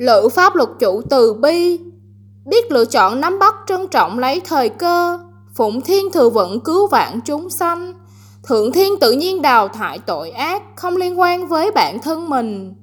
Lữ pháp luật chủ từ bi, biết lựa chọn nắm bắt trân trọng lấy thời cơ, phụng thiên thừa vận cứu vạn chúng sanh. Thượng thiên tự nhiên đào thải tội ác, không liên quan với bản thân mình.